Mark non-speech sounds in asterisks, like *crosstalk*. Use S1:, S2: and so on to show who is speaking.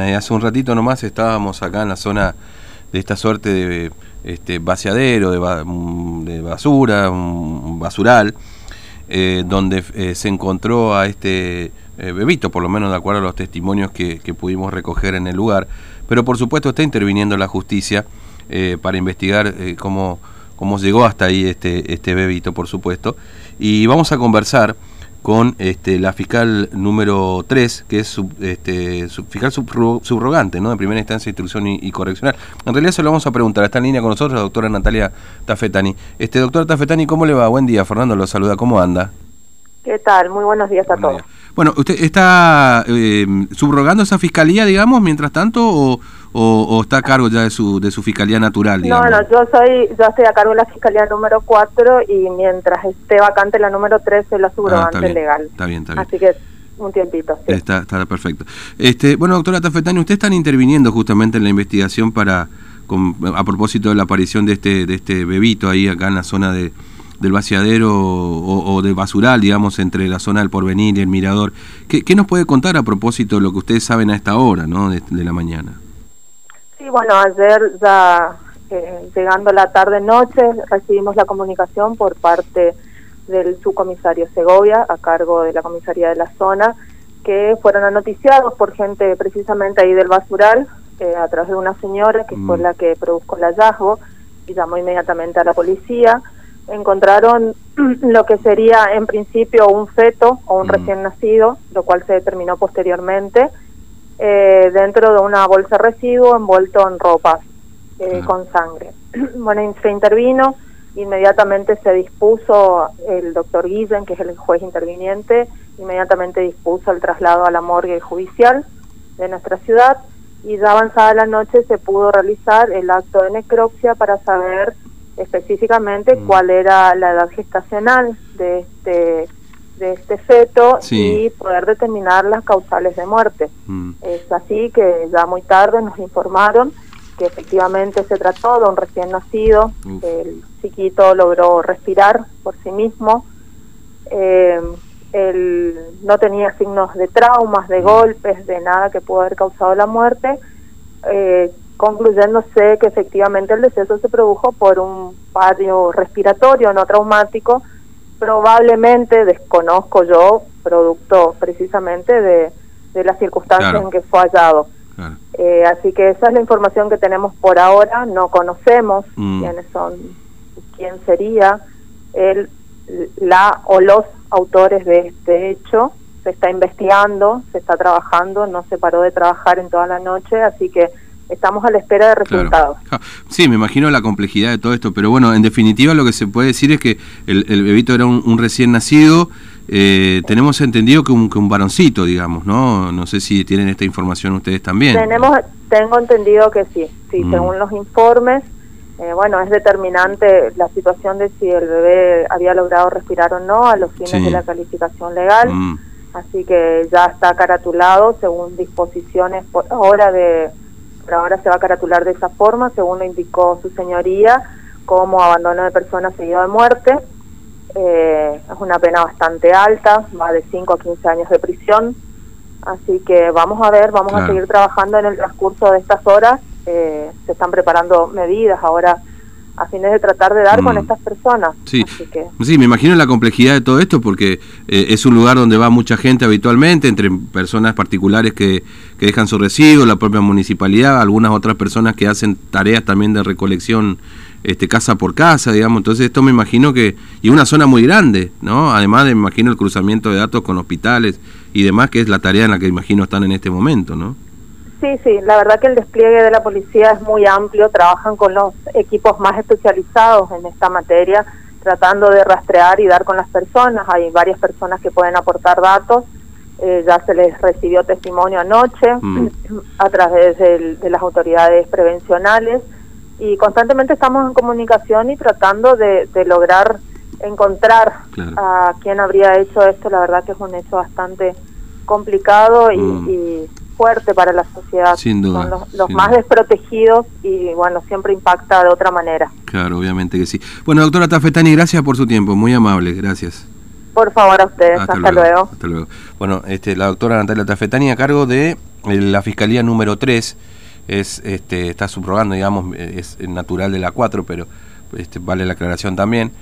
S1: Eh, hace un ratito nomás estábamos acá en la zona de esta suerte de este, vaciadero, de, mm, basura, un basural, eh, donde eh, se encontró a este bebito, por lo menos de acuerdo a los testimonios que, pudimos recoger en el lugar. Pero por supuesto está interviniendo la justicia para investigar cómo, cómo llegó hasta ahí este, este bebito, por supuesto. Y vamos a conversar con este, la fiscal número 3, que es este, fiscal subrogante, ¿no? de primera instancia, instrucción y, correccional. En realidad se lo vamos a preguntar, está en línea con nosotros la doctora Natalia Tafetani. Este, doctora Tafetani, ¿cómo le va? Buen día, Fernando lo saluda, ¿cómo anda?
S2: ¿Qué tal? Muy buenos días a todos.
S1: Bueno, ¿usted está eh, subrogando esa fiscalía, digamos, mientras tanto, o, o, está a cargo ya de su, de su fiscalía natural?
S2: Digamos? No, no, yo, soy, yo estoy a cargo de la fiscalía número 4 y mientras esté vacante la número 3 es la subrogante ah, legal.
S1: Está bien, está bien.
S2: Así que un tiempito. Sí.
S1: Está, está perfecto. Este, bueno, doctora Tafetani, usted están interviniendo justamente en la investigación para, a propósito de la aparición de este, de este bebito ahí acá en la zona de del vaciadero o, de basural, digamos, entre la zona del Porvenir y el Mirador. ¿Qué, ¿Qué, nos puede contar a propósito de lo que ustedes saben a esta hora, ¿no? de la mañana?
S2: Sí, bueno, ayer ya eh, llegando la tarde-noche recibimos la comunicación por parte del subcomisario Segovia, a cargo de la comisaría de la zona, que fueron anoticiados por gente precisamente ahí del basural, eh, a través de una señora que fue mm. la que produjo el hallazgo y llamó inmediatamente a la policía. Encontraron *clears throat* lo que sería en principio un feto o un mm. recién nacido, lo cual se determinó posteriormente eh, dentro de una bolsa residuo envuelto en ropas eh, con sangre. *clears throat* bueno, se intervino, inmediatamente se dispuso el doctor Guillen, que es el juez interviniente, inmediatamente dispuso el traslado a la morgue judicial de nuestra ciudad y ya avanzada la noche se pudo realizar el acto de necropsia para saber específicamente mm. cuál era la edad gestacional de este de este feto y poder determinar las causales de muerte. Mm. Es así que ya muy tarde nos informaron que efectivamente se trató de un recién nacido, el chiquito logró respirar por sí mismo, eh, él no tenía signos de traumas, de mm. golpes, de nada que pudo haber causado la muerte, eh, concluyéndose que efectivamente el deceso se produjo por un patio respiratorio no traumático, probablemente, desconozco yo, producto precisamente de, de las circunstancias en que fue hallado. Eh, así que esa es la información que tenemos por ahora, no conocemos mm. quiénes son, quién sería el, la o los autores de este hecho, se está investigando, se está trabajando, no se paró de trabajar en toda la noche, así que estamos a la espera de resultados.
S1: Sí, me imagino la complejidad de todo esto, pero bueno, en definitiva lo que se puede decir es que el, bebito era un, recién nacido, eh, tenemos entendido que un, que un varoncito, digamos, ¿no? No sé si tienen esta información ustedes también.
S2: Tenemos, tengo entendido que sí, sí, mm. según los informes, eh, bueno, es determinante la situación de si el bebé había logrado respirar o no a los fines de la calificación legal. Mm. Así que ya está caratulado según disposiciones por ahora de ahora se va a caratular de esa forma, según lo indicó su señoría, como abandono de personas seguido de muerte. Eh, es una pena bastante alta, va de 5 a 15 años de prisión. Así que vamos a ver, vamos a seguir trabajando en el transcurso de estas horas. Eh, se están preparando medidas ahora a fines de tratar de dar con mm. estas personas.
S1: Sí. sí, me imagino la complejidad de todo esto porque eh, es un lugar donde va mucha gente habitualmente, entre personas particulares que, que dejan su residuo, la propia municipalidad, algunas otras personas que hacen tareas también de recolección este casa por casa, digamos. Entonces esto me imagino que y una zona muy grande, ¿no? Además de me imagino el cruzamiento de datos con hospitales y demás, que es la tarea en la que imagino están en este momento, ¿no?
S2: Sí, sí, la verdad que el despliegue de la policía es muy amplio, trabajan con los equipos más especializados en esta materia, tratando de rastrear y dar con las personas. Hay varias personas que pueden aportar datos, eh, ya se les recibió testimonio anoche mm. *clears throat* a través de, las autoridades prevencionales y constantemente estamos en comunicación y tratando de, lograr encontrar a quién habría hecho esto. La verdad que es un hecho bastante complicado y mm fuerte para la sociedad.
S1: Sin duda.
S2: Son los, más desprotegidos y bueno, siempre impacta de otra manera.
S1: Claro, obviamente que sí. Bueno, doctora Tafetani, gracias por su tiempo, muy amable, gracias.
S2: Por favor, a ustedes, hasta, luego,
S1: Hasta luego. Bueno, este, la doctora Natalia Tafetani a cargo de la Fiscalía número 3 es, este, está subrogando, digamos, es natural de la 4, pero este, vale la aclaración también